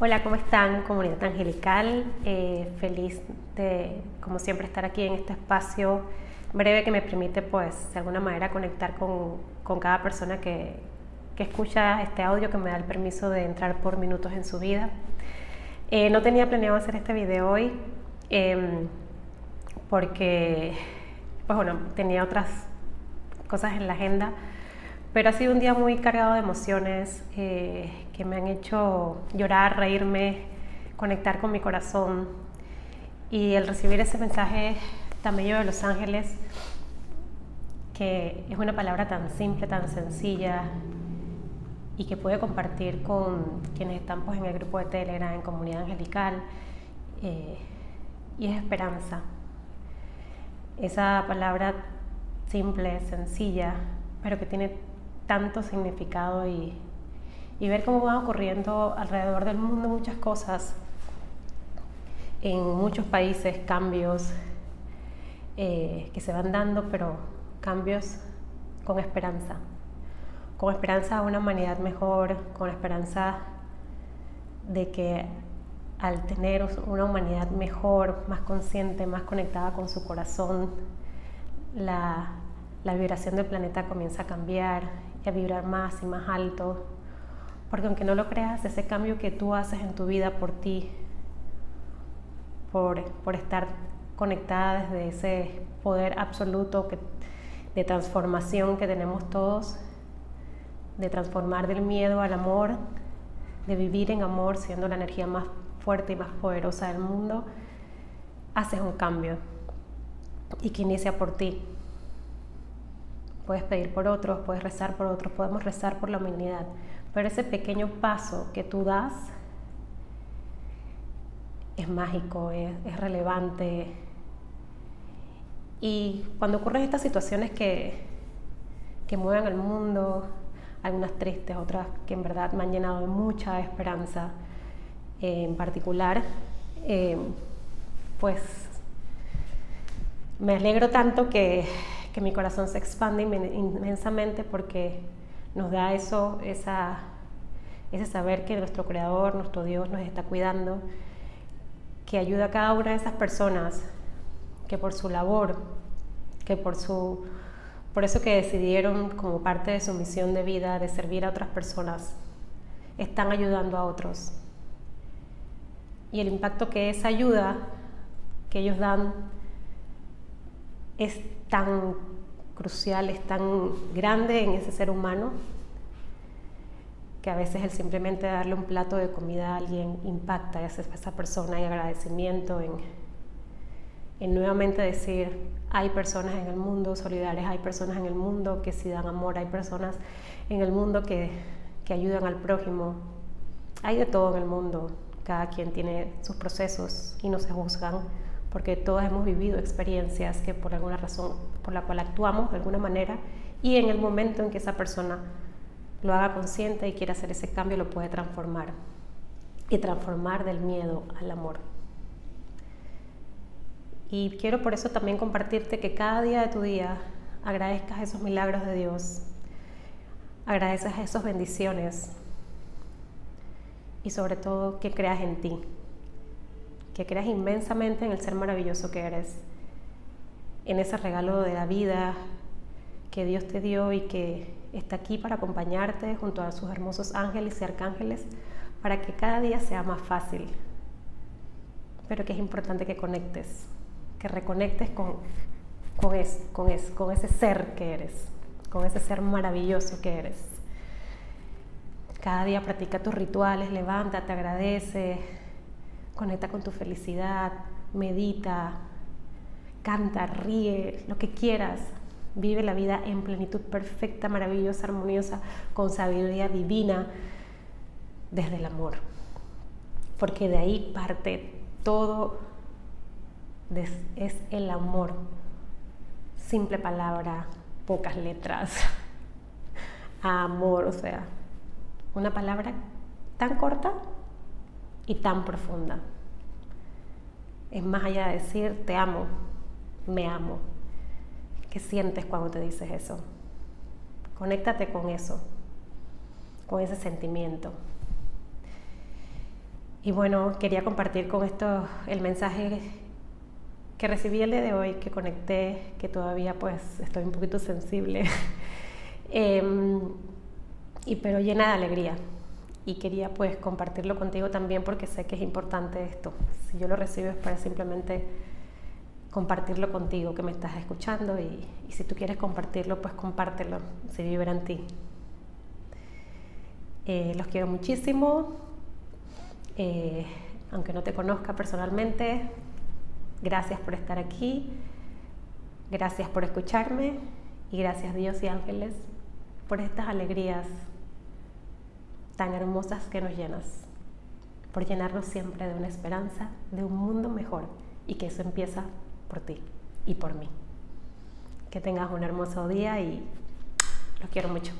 Hola, ¿cómo están? Comunidad Angelical. Eh, feliz de, como siempre, estar aquí en este espacio breve que me permite, pues, de alguna manera conectar con, con cada persona que, que, escucha este audio, que me da el permiso de entrar por minutos en su vida. Eh, no tenía planeado hacer este video hoy em, porque, pues bueno, tenía otras cosas en la agenda pero ha sido un día muy cargado de emociones eh, que me han hecho llorar, reírme, conectar con mi corazón. Y el recibir ese mensaje tan bello de Los Ángeles, que es una palabra tan simple, tan sencilla y que puede compartir con quienes están pues, en el grupo de Telegram, en Comunidad Angelical, eh, y es esperanza. Esa palabra simple, sencilla, pero que tiene tanto significado y, ver cómo van ocurriendo alrededor del mundo muchas cosas, en muchos países cambios eh, que se van dando, pero cambios con esperanza, con esperanza a una humanidad mejor, con esperanza de que al tener una humanidad mejor, más consciente, más conectada con su corazón, la, la vibración del planeta comienza a cambiar y a vibrar más y más alto. Porque aunque no lo creas, ese cambio que tú haces en tu vida por ti, por, por estar conectada desde ese poder absoluto que, de transformación que tenemos todos, de transformar del miedo al amor, de vivir en amor siendo la energía más fuerte y más poderosa del mundo, haces un cambio y que inicia por ti puedes pedir por otros, puedes rezar por otros, podemos rezar por la humanidad. Pero ese pequeño paso que tú das es mágico, es, relevante. Y cuando ocurren estas situaciones que, que mueven el mundo, algunas tristes, otras que en verdad me han llenado de mucha esperanza, eh, en particular, eh, pues me alegro tanto que que mi corazón se expande inmensamente porque nos da eso, esa, ese saber que nuestro Creador, nuestro Dios nos está cuidando, que ayuda a cada una de esas personas que por su labor, que por su por eso que decidieron como parte de su misión de vida de servir a otras personas, están ayudando a otros. Y el impacto que esa ayuda que ellos dan es tan crucial, es tan grande en ese ser humano que a veces el simplemente darle un plato de comida a alguien impacta a esa persona y agradecimiento en, en nuevamente decir, hay personas en el mundo solidarias, hay personas en el mundo que sí dan amor, hay personas en el mundo que, que ayudan al prójimo, hay de todo en el mundo, cada quien tiene sus procesos y no se juzgan porque todos hemos vivido experiencias que por alguna razón, por la cual actuamos de alguna manera, y en el momento en que esa persona lo haga consciente y quiera hacer ese cambio, lo puede transformar. Y transformar del miedo al amor. Y quiero por eso también compartirte que cada día de tu día agradezcas esos milagros de Dios, agradeces esas bendiciones y sobre todo que creas en ti que creas inmensamente en el ser maravilloso que eres, en ese regalo de la vida que Dios te dio y que está aquí para acompañarte junto a sus hermosos ángeles y arcángeles para que cada día sea más fácil, pero que es importante que conectes, que reconectes con, con, con, con ese ser que eres, con ese ser maravilloso que eres. Cada día practica tus rituales, levántate, agradece, conecta con tu felicidad, medita, canta, ríe, lo que quieras. Vive la vida en plenitud perfecta, maravillosa, armoniosa, con sabiduría divina, desde el amor. Porque de ahí parte todo, es el amor. Simple palabra, pocas letras. Amor, o sea, una palabra tan corta y tan profunda. Es más allá de decir te amo, me amo. ¿Qué sientes cuando te dices eso? Conéctate con eso, con ese sentimiento. Y bueno, quería compartir con esto el mensaje que recibí el día de hoy, que conecté, que todavía pues estoy un poquito sensible, em, y pero llena de alegría. Y quería pues compartirlo contigo también porque sé que es importante esto. Si yo lo recibo es para simplemente compartirlo contigo que me estás escuchando y, si tú quieres compartirlo, pues compártelo, si vibra en ti. Eh, los quiero muchísimo, eh, aunque no te conozca personalmente, gracias por estar aquí, gracias por escucharme y gracias Dios y ángeles por estas alegrías tan hermosas que nos llenas, por llenarnos siempre de una esperanza, de un mundo mejor y que eso empieza por ti y por mí. Que tengas un hermoso día y los quiero mucho.